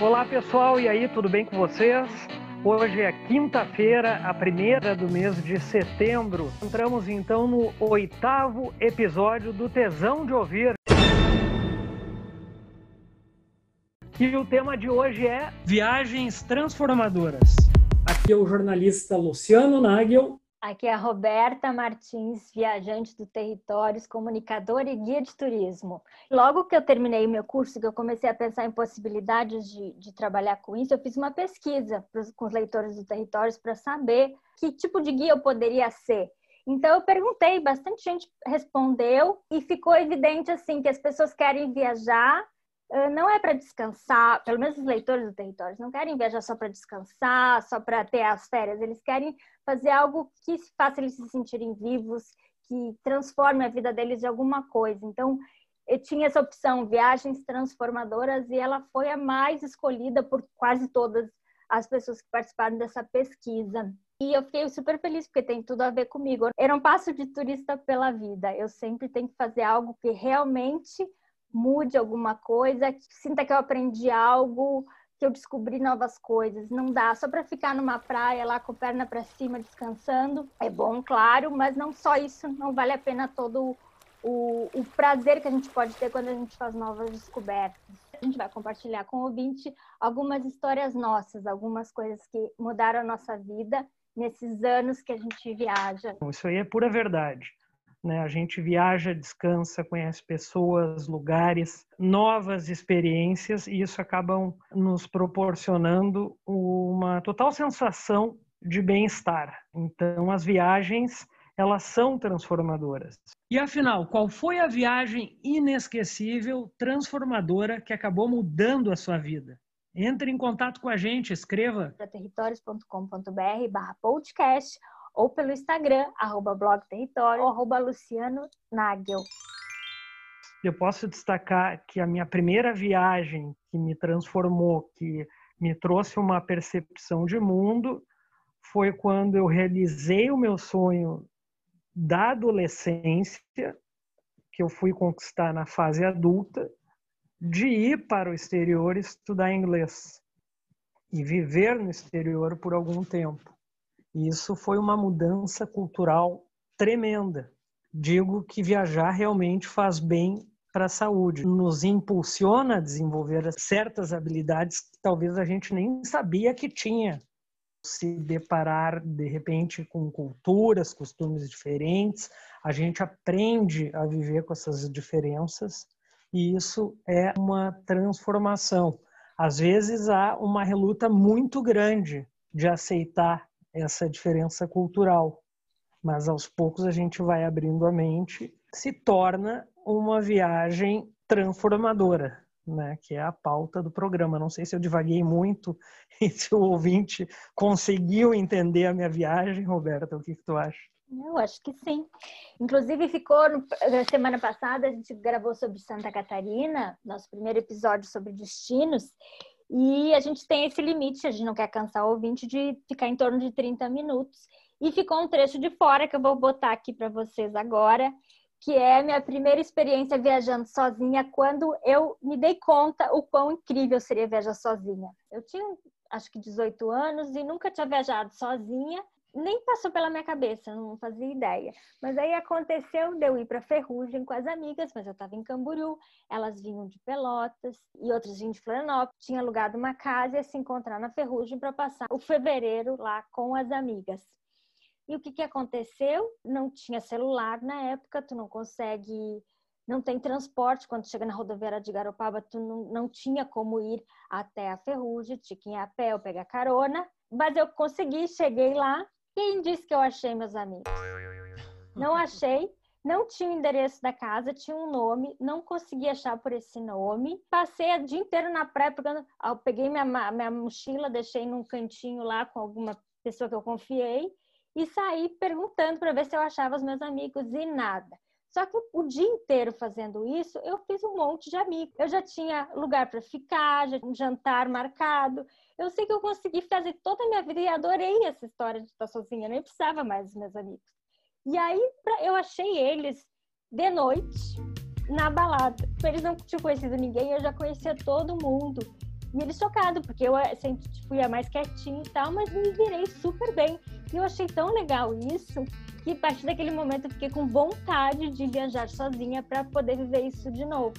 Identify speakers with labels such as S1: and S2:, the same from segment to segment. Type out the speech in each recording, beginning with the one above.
S1: Olá pessoal, e aí, tudo bem com vocês? Hoje é quinta-feira, a primeira do mês de setembro. Entramos então no oitavo episódio do Tesão de Ouvir. E o tema de hoje é Viagens Transformadoras. Aqui é o jornalista Luciano Nagel
S2: Aqui é a Roberta Martins, viajante do Territórios, comunicadora e guia de turismo. Logo que eu terminei o meu curso, que eu comecei a pensar em possibilidades de, de trabalhar com isso, eu fiz uma pesquisa pros, com os leitores do Territórios para saber que tipo de guia eu poderia ser. Então eu perguntei, bastante gente respondeu e ficou evidente assim que as pessoas querem viajar não é para descansar, pelo menos os leitores do território não querem viajar só para descansar, só para ter as férias, eles querem fazer algo que faça eles se sentirem vivos, que transforme a vida deles de alguma coisa. Então, eu tinha essa opção, viagens transformadoras, e ela foi a mais escolhida por quase todas as pessoas que participaram dessa pesquisa. E eu fiquei super feliz porque tem tudo a ver comigo. Eu não passo de turista pela vida. Eu sempre tenho que fazer algo que realmente mude alguma coisa, sinta que eu aprendi algo, que eu descobri novas coisas. Não dá só para ficar numa praia lá com a perna para cima descansando. É bom, claro, mas não só isso, não vale a pena todo o, o prazer que a gente pode ter quando a gente faz novas descobertas. A gente vai compartilhar com o ouvinte algumas histórias nossas, algumas coisas que mudaram a nossa vida nesses anos que a gente viaja.
S1: Isso aí é pura verdade. Né? A gente viaja, descansa, conhece pessoas, lugares, novas experiências e isso acaba nos proporcionando uma total sensação de bem-estar. Então, as viagens elas são transformadoras. E afinal, qual foi a viagem inesquecível, transformadora que acabou mudando a sua vida? Entre em contato com a gente, escreva
S2: territórios.com.br/podcast ou pelo Instagram, arroba blog território, arroba Luciano Nagel.
S1: Eu posso destacar que a minha primeira viagem que me transformou, que me trouxe uma percepção de mundo, foi quando eu realizei o meu sonho da adolescência, que eu fui conquistar na fase adulta, de ir para o exterior estudar inglês e viver no exterior por algum tempo. Isso foi uma mudança cultural tremenda. Digo que viajar realmente faz bem para a saúde, nos impulsiona a desenvolver certas habilidades que talvez a gente nem sabia que tinha. Se deparar de repente com culturas, costumes diferentes, a gente aprende a viver com essas diferenças e isso é uma transformação. Às vezes há uma reluta muito grande de aceitar essa diferença cultural. Mas aos poucos a gente vai abrindo a mente, se torna uma viagem transformadora, né? Que é a pauta do programa. Não sei se eu divaguei muito e se o ouvinte conseguiu entender a minha viagem, Roberta. O que, que tu acha?
S2: Eu acho que sim. Inclusive, ficou na semana passada, a gente gravou sobre Santa Catarina, nosso primeiro episódio sobre destinos, e a gente tem esse limite, a gente não quer cansar o ouvinte de ficar em torno de 30 minutos. E ficou um trecho de fora que eu vou botar aqui para vocês agora, que é minha primeira experiência viajando sozinha, quando eu me dei conta o quão incrível seria viajar sozinha. Eu tinha, acho que 18 anos e nunca tinha viajado sozinha nem passou pela minha cabeça, não fazia ideia. Mas aí aconteceu de eu ir para Ferrugem com as amigas, mas eu estava em Camboriú, elas vinham de Pelotas e outras vinham de Florianópolis. Tinha alugado uma casa e ia se encontrar na Ferrugem para passar o fevereiro lá com as amigas. E o que, que aconteceu? Não tinha celular na época, tu não consegue, não tem transporte. Quando chega na rodoviária de Garopaba, tu não, não tinha como ir até a Ferrugem, tinha que ir a pé ou pegar carona. Mas eu consegui, cheguei lá, quem disse que eu achei, meus amigos? Não achei. Não tinha o endereço da casa, tinha um nome, não consegui achar por esse nome. Passei o dia inteiro na praia, pegando, eu peguei minha, minha mochila, deixei num cantinho lá com alguma pessoa que eu confiei e saí perguntando para ver se eu achava os meus amigos e nada. Só que o dia inteiro fazendo isso, eu fiz um monte de amigos. Eu já tinha lugar para ficar, já um jantar marcado. Eu sei que eu consegui fazer toda a minha vida e adorei essa história de estar sozinha. Eu nem precisava mais dos meus amigos. E aí eu achei eles de noite na balada. Eles não tinham conhecido ninguém, eu já conhecia todo mundo. E eles chocados, porque eu eh, sempre fui a mais quietinha e tal, mas me virei super bem. E eu achei tão legal isso que a partir daquele momento eu fiquei com vontade de viajar sozinha para poder viver isso de novo.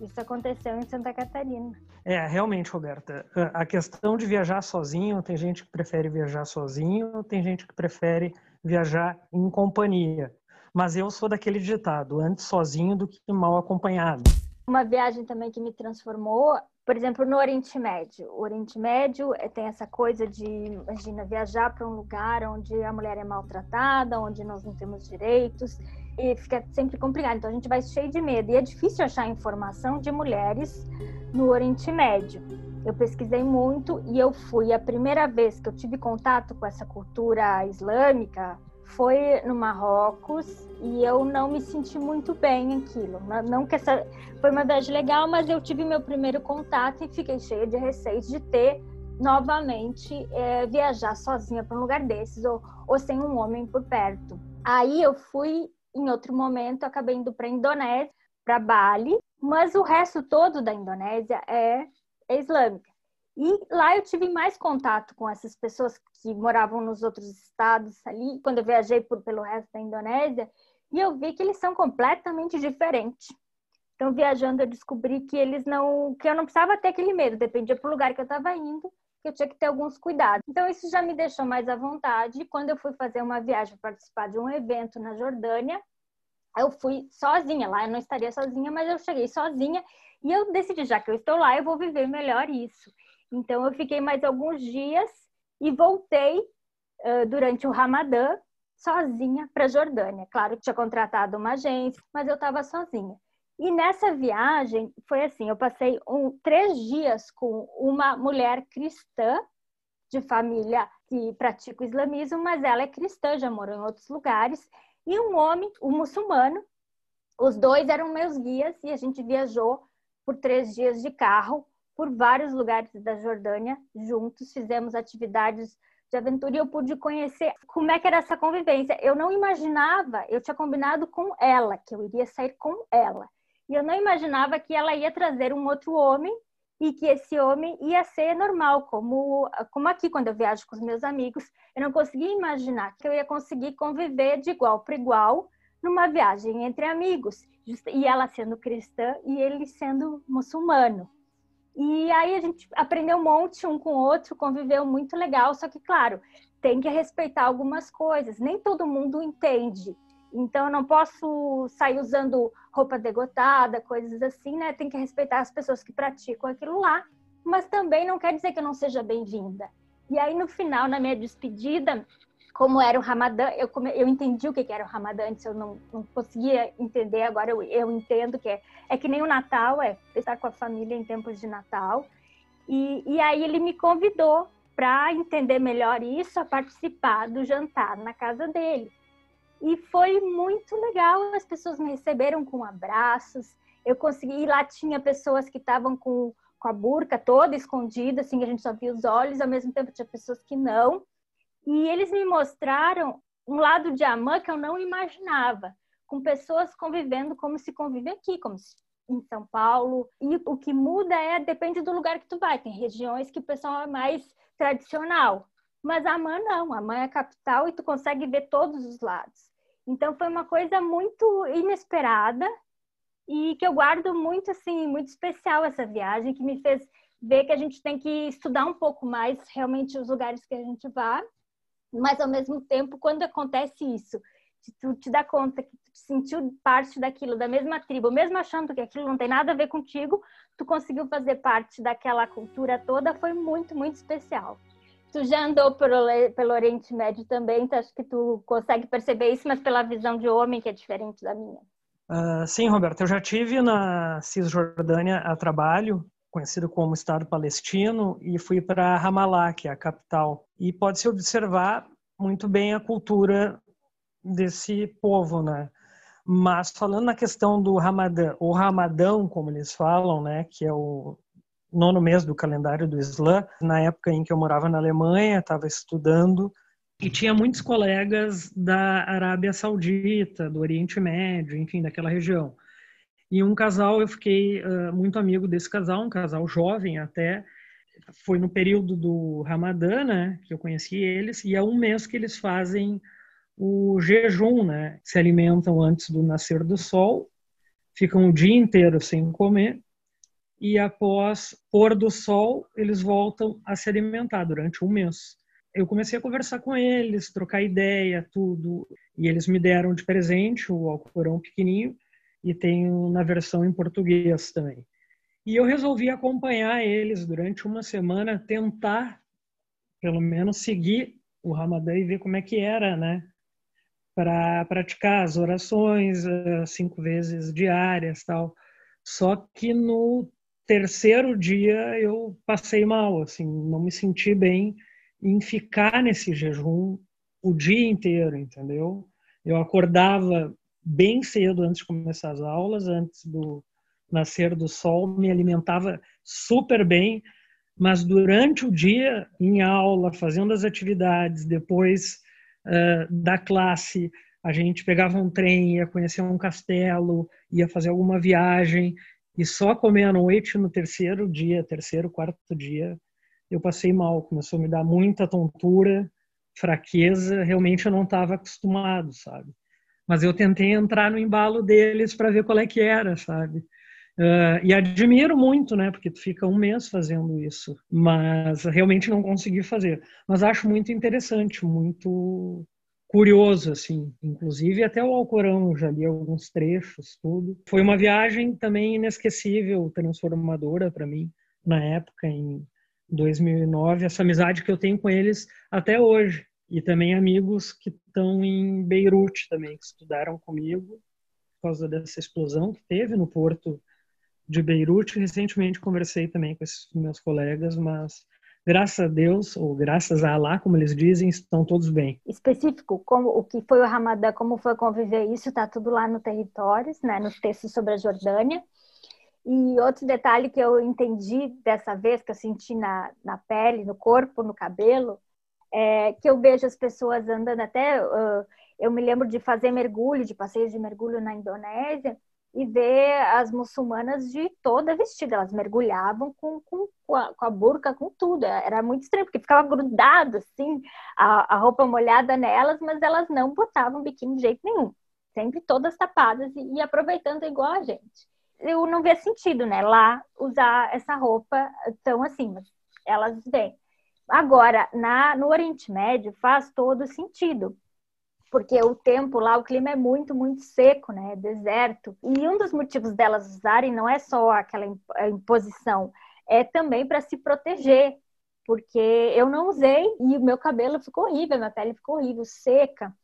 S2: Isso aconteceu em Santa Catarina.
S1: É, realmente, Roberta. A questão de viajar sozinho, tem gente que prefere viajar sozinho, tem gente que prefere viajar em companhia. Mas eu sou daquele ditado, antes sozinho do que mal acompanhado.
S2: Uma viagem também que me transformou por exemplo, no Oriente Médio. O Oriente Médio eh, tem essa coisa de, imagina, viajar para um lugar onde a mulher é maltratada, onde nós não temos direitos, e fica sempre complicado. Então a gente vai cheio de medo. E é difícil achar informação de mulheres no Oriente Médio. Eu pesquisei muito e eu fui a primeira vez que eu tive contato com essa cultura islâmica foi no Marrocos e eu não me senti muito bem aquilo. Não que essa foi uma viagem legal, mas eu tive meu primeiro contato e fiquei cheia de receios de ter novamente é, viajar sozinha para um lugar desses ou, ou sem um homem por perto. Aí eu fui em outro momento, acabei indo para Indonésia, para Bali, mas o resto todo da Indonésia é, é islâmica. E lá eu tive mais contato com essas pessoas que moravam nos outros estados ali, quando eu viajei por, pelo resto da Indonésia, e eu vi que eles são completamente diferentes. Então, viajando, eu descobri que eles não, que eu não precisava ter aquele medo, dependia do lugar que eu estava indo, que eu tinha que ter alguns cuidados. Então, isso já me deixou mais à vontade. Quando eu fui fazer uma viagem, participar de um evento na Jordânia, eu fui sozinha lá, eu não estaria sozinha, mas eu cheguei sozinha e eu decidi, já que eu estou lá, eu vou viver melhor isso. Então, eu fiquei mais alguns dias e voltei uh, durante o Ramadã sozinha para a Jordânia. Claro que tinha contratado uma agência, mas eu estava sozinha. E nessa viagem foi assim: eu passei um, três dias com uma mulher cristã de família que pratica o islamismo, mas ela é cristã, já morou em outros lugares, e um homem, um muçulmano. Os dois eram meus guias e a gente viajou por três dias de carro por vários lugares da Jordânia juntos, fizemos atividades de aventura e eu pude conhecer como é que era essa convivência. Eu não imaginava, eu tinha combinado com ela que eu iria sair com ela. E eu não imaginava que ela ia trazer um outro homem e que esse homem ia ser normal, como, como aqui quando eu viajo com os meus amigos. Eu não conseguia imaginar que eu ia conseguir conviver de igual para igual numa viagem entre amigos. E ela sendo cristã e ele sendo muçulmano. E aí a gente aprendeu um monte um com o outro, conviveu muito legal, só que, claro, tem que respeitar algumas coisas. Nem todo mundo entende. Então, eu não posso sair usando roupa degotada, coisas assim, né? Tem que respeitar as pessoas que praticam aquilo lá, mas também não quer dizer que eu não seja bem-vinda. E aí, no final, na minha despedida, como era o Ramadã, eu, eu entendi o que, era o Ramadã antes, eu não, não conseguia entender, agora eu, eu entendo que é, é que nem o Natal, é estar com a família em tempos de Natal. E, e aí ele me convidou para entender melhor isso, a participar do jantar na casa dele. E foi muito legal, as pessoas me receberam com abraços, eu consegui, lá tinha pessoas que estavam com, com a burca toda escondida, assim, a gente só via os olhos, ao mesmo tempo tinha pessoas que não. E eles me mostraram um lado de Amã que eu não imaginava, com pessoas convivendo como se convive aqui, como se em São Paulo. E o que muda é depende do lugar que tu vai. Tem regiões que o pessoal é mais tradicional, mas Amã não. Amã é a capital e tu consegue ver todos os lados. Então foi uma coisa muito inesperada e que eu guardo muito assim, muito especial essa viagem que me fez ver que a gente tem que estudar um pouco mais realmente os lugares que a gente vai mas ao mesmo tempo, quando acontece isso, tu te dá conta que tu sentiu parte daquilo, da mesma tribo, mesmo achando que aquilo não tem nada a ver contigo, tu conseguiu fazer parte daquela cultura toda, foi muito, muito especial. Tu já andou pelo, pelo Oriente Médio também, então acho que tu consegue perceber isso, mas pela visão de homem que é diferente da minha.
S1: Uh, sim, Roberto, eu já tive na Cisjordânia a trabalho conhecido como Estado Palestino, e fui para Ramallah, que é a capital. E pode-se observar muito bem a cultura desse povo, né? Mas falando na questão do Ramadã, o Ramadão, como eles falam, né, que é o nono mês do calendário do Islã, na época em que eu morava na Alemanha, estava estudando, e tinha muitos colegas da Arábia Saudita, do Oriente Médio, enfim, daquela região. E um casal, eu fiquei uh, muito amigo desse casal, um casal jovem até, foi no período do Ramadã, né, que eu conheci eles, e é um mês que eles fazem o jejum, né? Se alimentam antes do nascer do sol, ficam o dia inteiro sem comer e após pôr do sol eles voltam a se alimentar durante um mês. Eu comecei a conversar com eles, trocar ideia, tudo, e eles me deram de presente o Alcorão pequenininho e tenho na versão em português também. E eu resolvi acompanhar eles durante uma semana, tentar pelo menos seguir o Ramadã e ver como é que era, né? Para praticar as orações cinco vezes diárias, tal. Só que no terceiro dia eu passei mal, assim, não me senti bem em ficar nesse jejum o dia inteiro, entendeu? Eu acordava bem cedo antes de começar as aulas, antes do nascer do sol, me alimentava super bem, mas durante o dia, em aula, fazendo as atividades, depois uh, da classe, a gente pegava um trem, ia conhecer um castelo, ia fazer alguma viagem, e só comer à noite no terceiro dia, terceiro, quarto dia, eu passei mal, começou a me dar muita tontura, fraqueza, realmente eu não estava acostumado, sabe? Mas eu tentei entrar no embalo deles para ver qual é que era, sabe? Uh, e admiro muito, né? Porque tu fica um mês fazendo isso, mas realmente não consegui fazer. Mas acho muito interessante, muito curioso, assim. Inclusive até o Alcorão, já li alguns trechos, tudo. Foi uma viagem também inesquecível, transformadora para mim na época, em 2009. Essa amizade que eu tenho com eles até hoje. E também amigos que estão em Beirute também, que estudaram comigo por causa dessa explosão que teve no porto de Beirute. Recentemente conversei também com esses meus colegas, mas graças a Deus, ou graças a Allah, como eles dizem, estão todos bem.
S2: Específico, como o que foi o Ramadã, como foi conviver isso, está tudo lá no Territórios, né, nos textos sobre a Jordânia. E outro detalhe que eu entendi dessa vez, que eu senti na, na pele, no corpo, no cabelo, é que eu vejo as pessoas andando até. Uh, eu me lembro de fazer mergulho, de passeios de mergulho na Indonésia, e ver as muçulmanas de toda vestida. Elas mergulhavam com, com, com, a, com a burca, com tudo. Era muito estranho, porque ficava grudado, assim, a, a roupa molhada nelas, mas elas não botavam biquíni de jeito nenhum. Sempre todas tapadas e, e aproveitando igual a gente. Eu não via sentido, né, lá usar essa roupa tão assim, mas elas vêm. Agora, na, no Oriente Médio faz todo sentido, porque o tempo lá, o clima é muito, muito seco, né? É deserto. E um dos motivos delas usarem não é só aquela imposição, é também para se proteger, porque eu não usei e o meu cabelo ficou horrível, minha pele ficou horrível, seca.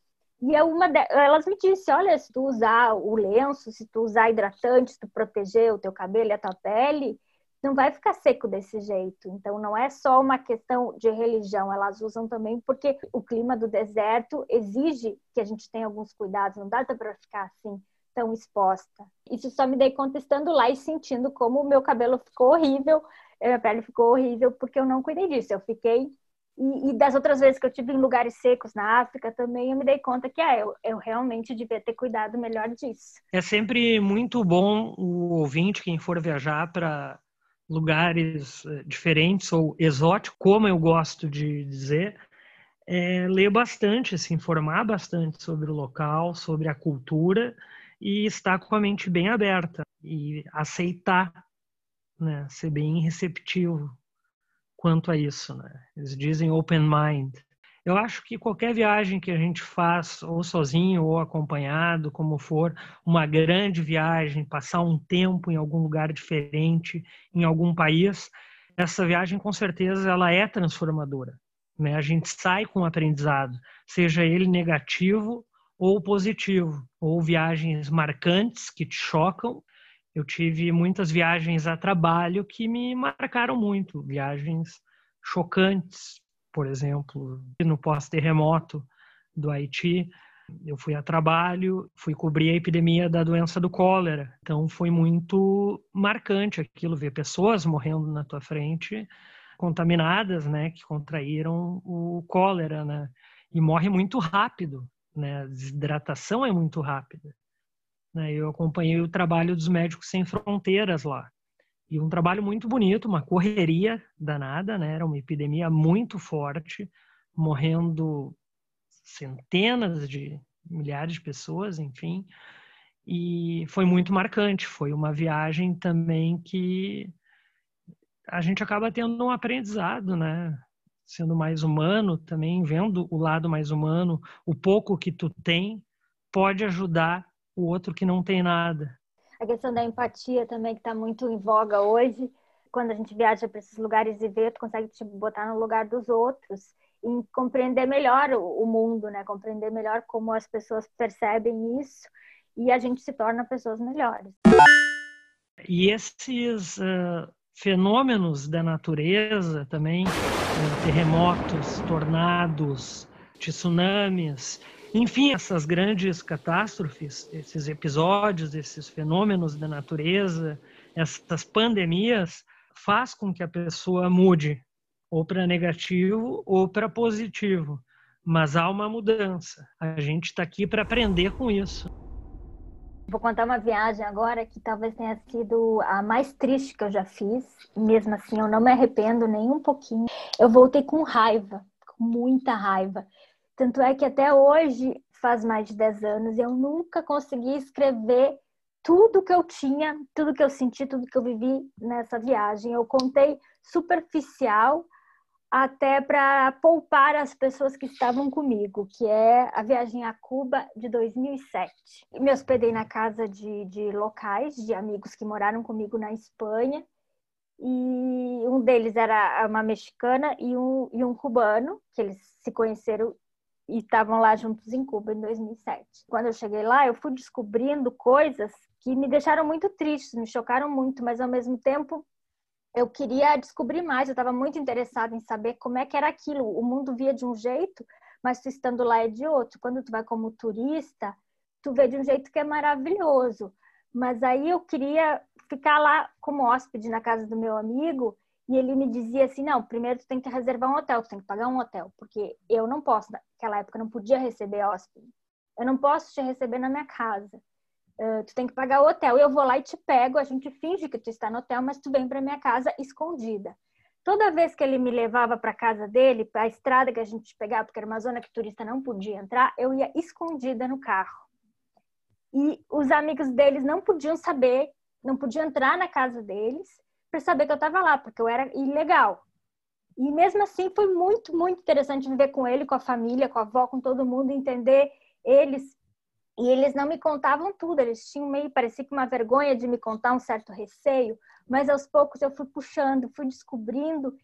S2: E é uma de... elas me disse, olha, se tu usar o lenço, se tu usar hidratante, se tu proteger o teu cabelo e a tua pele, não vai ficar seco desse jeito. Então, não é só uma questão de religião, elas usam também porque o clima do deserto exige que a gente tenha alguns cuidados, não dá para ficar assim tão exposta. Isso só me dei conta estando lá e sentindo como o meu cabelo ficou horrível, minha pele ficou horrível, porque eu não cuidei disso. Eu fiquei. E, e das outras vezes que eu tive em lugares secos na África também, eu me dei conta que ah, eu, eu realmente devia ter cuidado melhor disso.
S1: É sempre muito bom o ouvinte, quem for viajar para lugares eh, diferentes ou exóticos, como eu gosto de dizer, é ler bastante, se informar bastante sobre o local, sobre a cultura e estar com a mente bem aberta e aceitar, né, ser bem receptivo quanto a isso, né? Eles dizem open mind. Eu acho que qualquer viagem que a gente faz, ou sozinho ou acompanhado, como for, uma grande viagem, passar um tempo em algum lugar diferente, em algum país, essa viagem com certeza ela é transformadora. Né? A gente sai com um aprendizado, seja ele negativo ou positivo, ou viagens marcantes que te chocam. Eu tive muitas viagens a trabalho que me marcaram muito, viagens chocantes, por exemplo, no pós-terremoto do Haiti, eu fui a trabalho, fui cobrir a epidemia da doença do cólera. Então foi muito marcante aquilo, ver pessoas morrendo na tua frente, contaminadas, né, que contraíram o cólera, né? E morre muito rápido, né? A desidratação é muito rápida. Né? Eu acompanhei o trabalho dos médicos sem fronteiras lá. E um trabalho muito bonito, uma correria danada, né? Era uma epidemia muito forte, morrendo centenas de milhares de pessoas, enfim. E foi muito marcante. Foi uma viagem também que a gente acaba tendo um aprendizado, né? Sendo mais humano também, vendo o lado mais humano, o pouco que tu tem pode ajudar o outro que não tem nada.
S2: A questão da empatia também que está muito em voga hoje. Quando a gente viaja para esses lugares e vê, tu consegue te botar no lugar dos outros e compreender melhor o mundo, né? Compreender melhor como as pessoas percebem isso e a gente se torna pessoas melhores.
S1: E esses uh, fenômenos da natureza também, terremotos, tornados, tsunamis, enfim, essas grandes catástrofes, esses episódios, esses fenômenos da natureza, essas pandemias, faz com que a pessoa mude, ou para negativo ou para positivo. Mas há uma mudança. A gente está aqui para aprender com isso.
S2: Vou contar uma viagem agora que talvez tenha sido a mais triste que eu já fiz. Mesmo assim, eu não me arrependo nem um pouquinho. Eu voltei com raiva, com muita raiva. Tanto é que até hoje, faz mais de 10 anos, eu nunca consegui escrever tudo que eu tinha, tudo que eu senti, tudo que eu vivi nessa viagem. Eu contei superficial até para poupar as pessoas que estavam comigo, que é a viagem a Cuba de 2007. Me hospedei na casa de, de locais, de amigos que moraram comigo na Espanha, e um deles era uma mexicana e um, e um cubano, que eles se conheceram e estavam lá juntos em Cuba em 2007. Quando eu cheguei lá, eu fui descobrindo coisas que me deixaram muito tristes, me chocaram muito, mas ao mesmo tempo eu queria descobrir mais, eu estava muito interessada em saber como é que era aquilo. O mundo via de um jeito, mas tu estando lá é de outro. Quando tu vai como turista, tu vê de um jeito que é maravilhoso. Mas aí eu queria ficar lá como hóspede na casa do meu amigo e ele me dizia assim: não, primeiro tu tem que reservar um hotel, tu tem que pagar um hotel, porque eu não posso, naquela época, não podia receber hóspede. Eu não posso te receber na minha casa. Uh, tu tem que pagar o hotel. Eu vou lá e te pego, a gente finge que tu está no hotel, mas tu vem para minha casa escondida. Toda vez que ele me levava para casa dele, para a estrada que a gente pegava, porque era uma zona que turista não podia entrar, eu ia escondida no carro. E os amigos deles não podiam saber, não podiam entrar na casa deles para saber que eu estava lá, porque eu era ilegal. E mesmo assim foi muito, muito interessante viver com ele, com a família, com a avó, com todo mundo, entender eles e eles não me contavam tudo, eles tinham meio, parecia que uma vergonha de me contar, um certo receio, mas aos poucos eu fui puxando, fui descobrindo,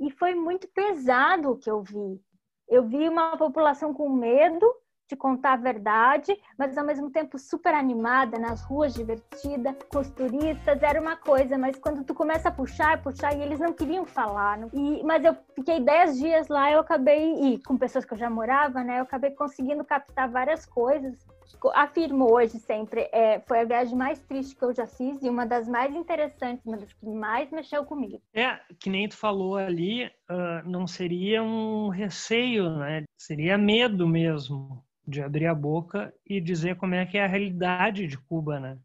S2: e foi muito pesado o que eu vi. Eu vi uma população com medo de contar a verdade, mas ao mesmo tempo super animada, nas ruas, divertida, com os turistas, era uma coisa, mas quando tu começa a puxar, puxar, e eles não queriam falar, não? E, mas eu fiquei dez dias lá, eu acabei, e com pessoas que eu já morava, né, eu acabei conseguindo captar várias coisas, afirmo hoje sempre, é, foi a viagem mais triste que eu já fiz e uma das mais interessantes, uma das que mais mexeu comigo.
S1: É, que nem tu falou ali, uh, não seria um receio, né? Seria medo mesmo de abrir a boca e dizer como é que é a realidade de Cuba, né?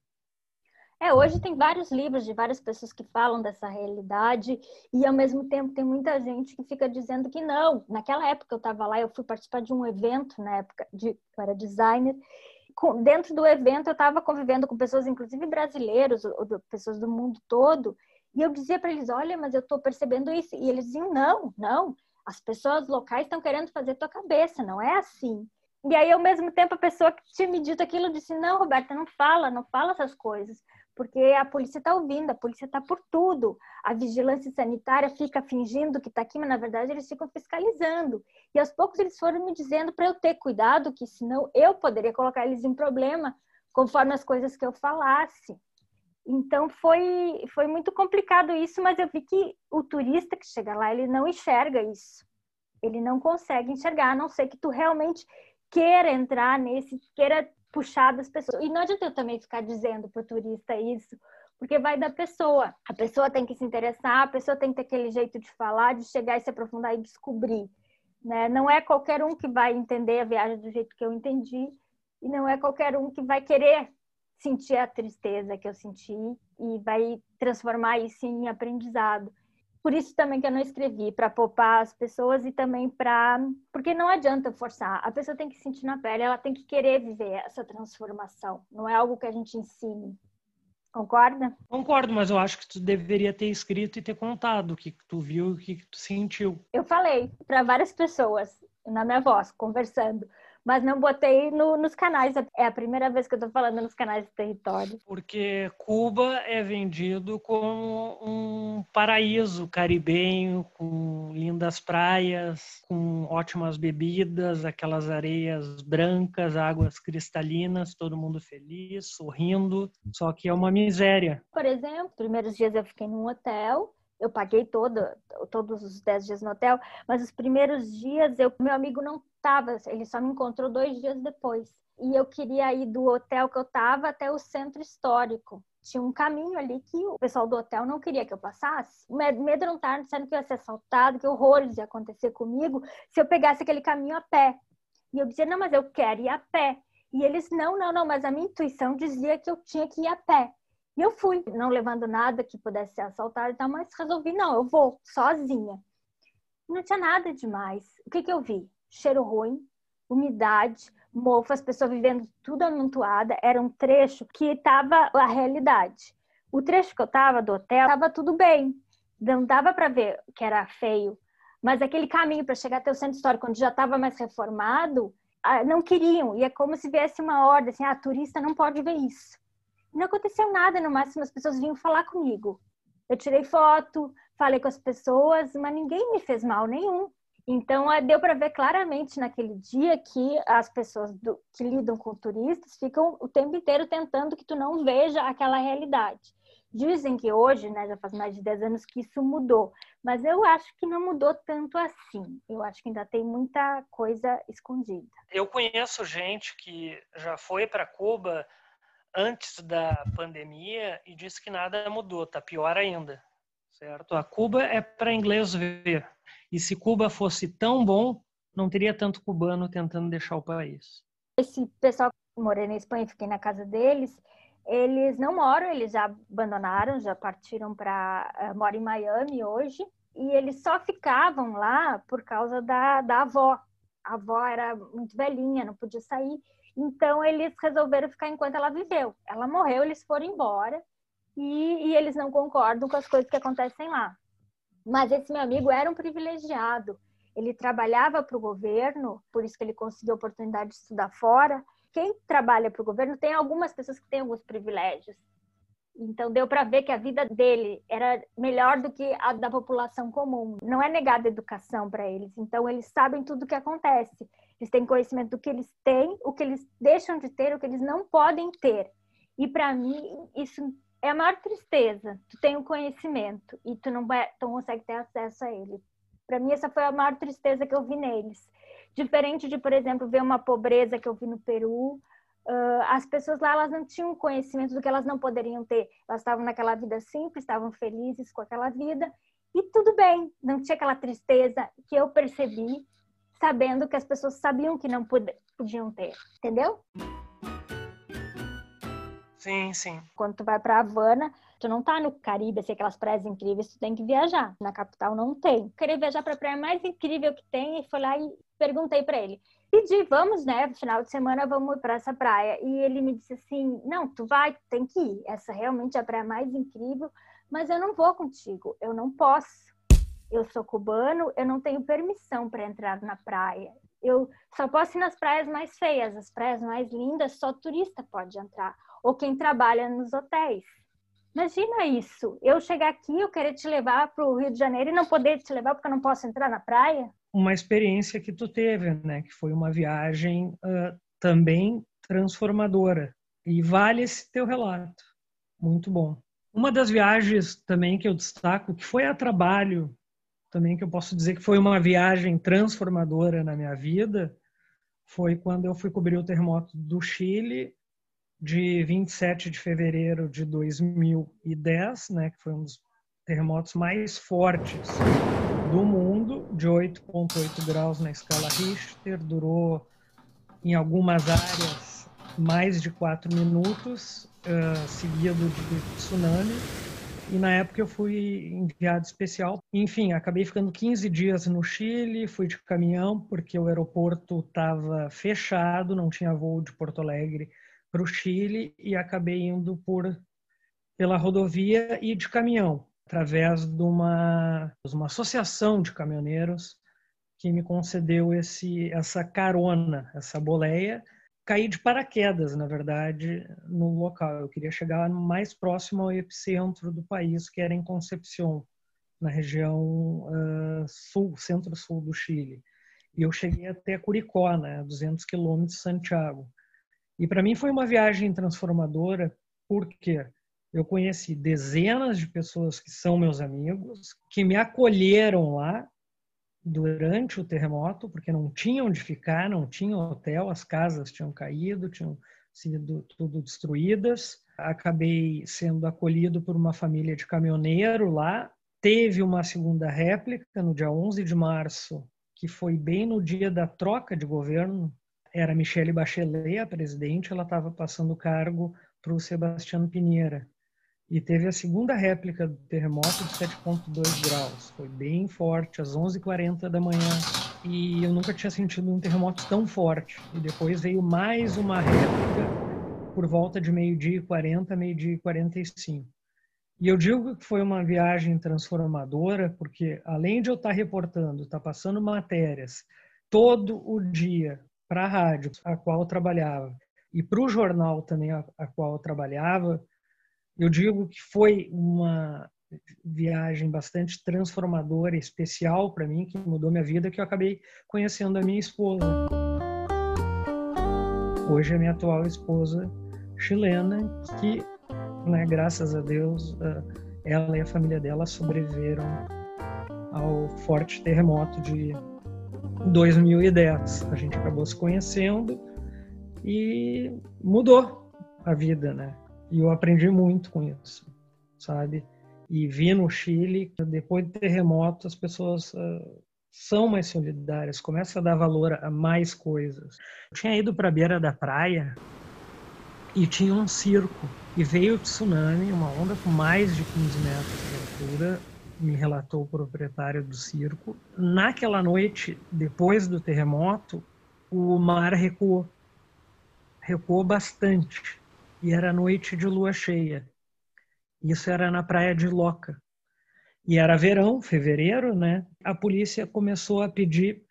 S2: É, hoje tem vários livros de várias pessoas que falam dessa realidade e ao mesmo tempo tem muita gente que fica dizendo que não. Naquela época eu estava lá, eu fui participar de um evento na época de eu era designer. Dentro do evento eu estava convivendo com pessoas, inclusive brasileiros, ou, ou, pessoas do mundo todo, e eu dizia para eles: olha, mas eu estou percebendo isso. E eles diziam: não, não. As pessoas locais estão querendo fazer tua cabeça, não é assim. E aí, ao mesmo tempo, a pessoa que tinha me dito aquilo disse: Não, Roberta, não fala, não fala essas coisas, porque a polícia está ouvindo, a polícia está por tudo. A vigilância sanitária fica fingindo que está aqui, mas na verdade eles ficam fiscalizando. E aos poucos eles foram me dizendo para eu ter cuidado, que senão eu poderia colocar eles em problema conforme as coisas que eu falasse. Então foi, foi muito complicado isso, mas eu vi que o turista que chega lá, ele não enxerga isso. Ele não consegue enxergar, a não ser que tu realmente queira entrar nesse, queira puxar das pessoas. E não adianta eu também ficar dizendo para o turista isso, porque vai da pessoa. A pessoa tem que se interessar, a pessoa tem que ter aquele jeito de falar, de chegar e se aprofundar e descobrir. Né? Não é qualquer um que vai entender a viagem do jeito que eu entendi, e não é qualquer um que vai querer sentir a tristeza que eu senti e vai transformar isso em aprendizado. Por isso também que eu não escrevi, para poupar as pessoas e também para. Porque não adianta forçar. A pessoa tem que sentir na pele, ela tem que querer viver essa transformação. Não é algo que a gente ensine. Concorda?
S1: Concordo, mas eu acho que tu deveria ter escrito e ter contado o que, que tu viu e o que, que tu sentiu.
S2: Eu falei para várias pessoas na minha voz, conversando mas não botei no, nos canais. É a primeira vez que eu estou falando nos canais de território.
S1: Porque Cuba é vendido como um paraíso caribenho, com lindas praias, com ótimas bebidas, aquelas areias brancas, águas cristalinas, todo mundo feliz, sorrindo. Só que é uma miséria.
S2: Por exemplo, primeiros dias eu fiquei num hotel eu paguei todo, todos os 10 dias no hotel, mas os primeiros dias eu, meu amigo não estava, ele só me encontrou dois dias depois. E eu queria ir do hotel que eu estava até o centro histórico. Tinha um caminho ali que o pessoal do hotel não queria que eu passasse. Estar dizendo que eu ia ser assaltado, que horrores ia acontecer comigo se eu pegasse aquele caminho a pé. E eu dizia, não, mas eu quero ir a pé. E eles, não, não, não, mas a minha intuição dizia que eu tinha que ir a pé. E eu fui, não levando nada que pudesse ser assaltado e tal, mas resolvi, não, eu vou, sozinha. Não tinha nada demais. O que, que eu vi? Cheiro ruim, umidade, mofo, as pessoas vivendo tudo amontoada. Era um trecho que estava a realidade. O trecho que eu estava do hotel, estava tudo bem. Não dava para ver que era feio. Mas aquele caminho para chegar até o centro histórico, onde já estava mais reformado, ah, não queriam. E é como se viesse uma ordem, assim, ah, turista não pode ver isso não aconteceu nada, no máximo as pessoas vinham falar comigo. Eu tirei foto, falei com as pessoas, mas ninguém me fez mal nenhum. Então, é, deu para ver claramente naquele dia que as pessoas do, que lidam com turistas ficam o tempo inteiro tentando que tu não veja aquela realidade. Dizem que hoje, né, já faz mais de 10 anos que isso mudou, mas eu acho que não mudou tanto assim. Eu acho que ainda tem muita coisa escondida.
S1: Eu conheço gente que já foi para Cuba antes da pandemia e disse que nada mudou, tá pior ainda, certo? A Cuba é para inglês ver. E se Cuba fosse tão bom, não teria tanto cubano tentando deixar o país.
S2: Esse pessoal que morei na Espanha, fiquei na casa deles, eles não moram, eles já abandonaram, já partiram para uh, eh, moram em Miami hoje, e eles só ficavam lá por causa da, da avó. A avó era muito velhinha, não podia sair. Então eles resolveram ficar enquanto ela viveu. Ela morreu, eles foram embora e, e eles não concordam com as coisas que acontecem lá. Mas esse meu amigo era um privilegiado. Ele trabalhava para o governo, por isso que ele conseguiu a oportunidade de estudar fora. Quem trabalha para o governo tem algumas pessoas que têm alguns privilégios. Então deu para ver que a vida dele era melhor do que a da população comum. Não é negada educação para eles. Então eles sabem tudo o que acontece. Eles têm conhecimento do que eles têm, o que eles deixam de ter, o que eles não podem ter. E para mim isso é a maior tristeza. Tu tem o conhecimento e tu não, tu não consegue ter acesso a ele. Para mim essa foi a maior tristeza que eu vi neles. Diferente de, por exemplo, ver uma pobreza que eu vi no Peru, uh, as pessoas lá elas não tinham conhecimento do que elas não poderiam ter. Elas estavam naquela vida simples, estavam felizes com aquela vida e tudo bem. Não tinha aquela tristeza que eu percebi sabendo que as pessoas sabiam que não podiam ter, entendeu?
S1: Sim, sim.
S2: Quando tu vai para Havana, tu não tá no Caribe, assim, aquelas praias incríveis, tu tem que viajar. Na capital não tem. Queria viajar para a praia mais incrível que tem e fui lá e perguntei para ele pedi, vamos, né? Final de semana vamos para essa praia. E ele me disse assim: não, tu vai, tem que ir. Essa realmente é a praia mais incrível, mas eu não vou contigo, eu não posso. Eu sou cubano, eu não tenho permissão para entrar na praia. Eu só posso ir nas praias mais feias, as praias mais lindas, só turista pode entrar, ou quem trabalha nos hotéis. Imagina isso, eu chegar aqui, eu querer te levar para o Rio de Janeiro e não poder te levar porque eu não posso entrar na praia
S1: uma experiência que tu teve, né? Que foi uma viagem uh, também transformadora. E vale esse teu relato. Muito bom. Uma das viagens também que eu destaco, que foi a trabalho, também que eu posso dizer que foi uma viagem transformadora na minha vida, foi quando eu fui cobrir o terremoto do Chile de 27 de fevereiro de 2010, né, que foi um dos terremotos mais fortes do mundo, de 8,8 graus na escala Richter, durou em algumas áreas mais de quatro minutos uh, seguido de tsunami. E na época eu fui enviado especial. Enfim, acabei ficando 15 dias no Chile, fui de caminhão porque o aeroporto estava fechado, não tinha voo de Porto Alegre para o Chile e acabei indo por pela rodovia e de caminhão, através de uma, uma associação de caminhoneiros que me concedeu esse, essa carona, essa boleia. Caí de paraquedas, na verdade, no local. Eu queria chegar mais próximo ao epicentro do país, que era em Concepción, na região uh, sul, centro-sul do Chile. E eu cheguei até Curicó, né, 200 quilômetros de Santiago. E para mim foi uma viagem transformadora, porque eu conheci dezenas de pessoas que são meus amigos, que me acolheram lá durante o terremoto, porque não tinham onde ficar, não tinha hotel, as casas tinham caído, tinham sido tudo destruídas. Acabei sendo acolhido por uma família de caminhoneiro lá. Teve uma segunda réplica no dia 11 de março, que foi bem no dia da troca de governo. Era Michelle Bachelet, a presidente, ela estava passando o cargo para o Sebastião Pinheira. E teve a segunda réplica do terremoto de 7,2 graus. Foi bem forte, às 11h40 da manhã. E eu nunca tinha sentido um terremoto tão forte. E depois veio mais uma réplica por volta de meio-dia e 40, meio-dia e 45. E eu digo que foi uma viagem transformadora, porque além de eu estar reportando, estar passando matérias todo o dia para a rádio a qual eu trabalhava e para o jornal também a, a qual eu trabalhava, eu digo que foi uma viagem bastante transformadora, especial para mim, que mudou minha vida, que eu acabei conhecendo a minha esposa. Hoje é minha atual esposa chilena, que, né, graças a Deus, ela e a família dela sobreviveram ao forte terremoto de 2010. A gente acabou se conhecendo e mudou a vida, né? E eu aprendi muito com isso, sabe? E vi no Chile, depois do terremoto, as pessoas uh, são mais solidárias, começam a dar valor a mais coisas. Eu tinha ido para a beira da praia e tinha um circo. E veio o tsunami, uma onda com mais de 15 metros de altura, me relatou o proprietário do circo. Naquela noite, depois do terremoto, o mar recuou. Recuou bastante e era noite de lua cheia. Isso era na praia de Loca. E era verão, fevereiro, né? A polícia começou a pedir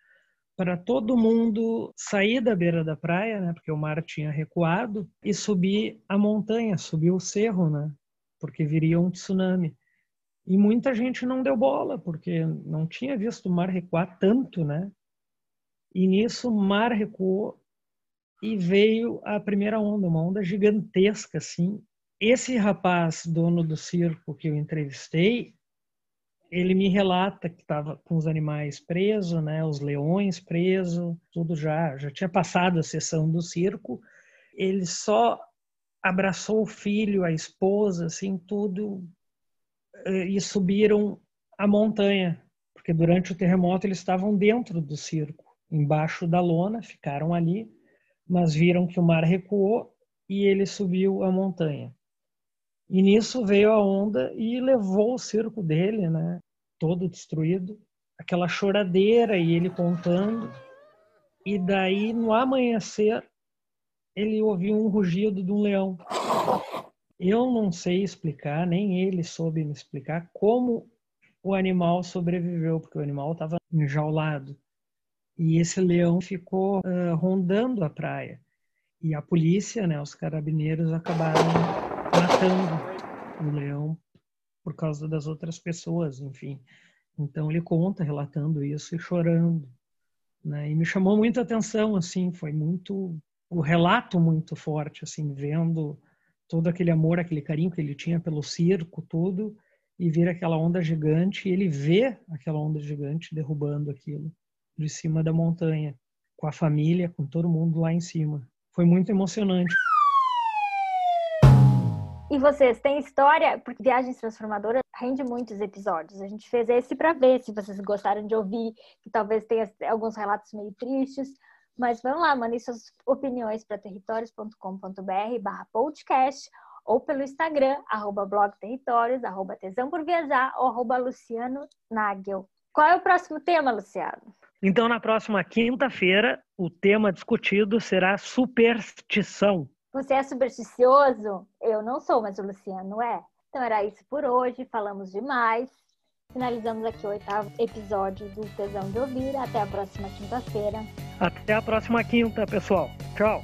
S1: para todo mundo sair da beira da praia, né? Porque o mar tinha recuado e subir a montanha, subir o cerro, né? Porque viria um tsunami. E muita gente não deu bola, porque não tinha visto o mar recuar tanto, né? E nisso o mar recuou e veio a primeira onda, uma onda gigantesca, assim. Esse rapaz, dono do circo que eu entrevistei, ele me relata que estava com os animais presos, né, os leões presos, tudo já, já tinha passado a sessão do circo. Ele só abraçou o filho, a esposa, assim, tudo, eh, e subiram a montanha, porque durante o terremoto eles estavam dentro do circo, embaixo da lona, ficaram ali mas viram que o mar recuou e ele subiu a montanha. E nisso veio a onda e levou o circo dele, né, todo destruído, aquela choradeira e ele contando. E daí no amanhecer ele ouviu um rugido de um leão. Eu não sei explicar, nem ele soube me explicar como o animal sobreviveu, porque o animal estava enjaulado. E esse leão ficou uh, rondando a praia. E a polícia, né, os carabineiros acabaram matando o leão por causa das outras pessoas, enfim. Então ele conta relatando isso e chorando, né? E me chamou muita atenção assim, foi muito o relato muito forte assim, vendo todo aquele amor, aquele carinho que ele tinha pelo circo, tudo, e ver aquela onda gigante, e ele vê aquela onda gigante derrubando aquilo de cima da montanha, com a família, com todo mundo lá em cima. Foi muito emocionante.
S2: E vocês têm história? Porque Viagens Transformadoras rende muitos episódios. A gente fez esse para ver se vocês gostaram de ouvir, que talvez tenha alguns relatos meio tristes. Mas vamos lá, mandem suas opiniões para territórios.com.br barra podcast ou pelo Instagram, arroba blog territórios, arroba tesão por viajar ou arroba Luciano Nagel. Qual é o próximo tema, Luciano?
S1: Então, na próxima quinta-feira, o tema discutido será superstição.
S2: Você é supersticioso? Eu não sou, mas o Luciano é. Então era isso por hoje, falamos demais. Finalizamos aqui o oitavo episódio do Tesão de Ouvir. Até a próxima quinta-feira.
S1: Até a próxima quinta, pessoal. Tchau.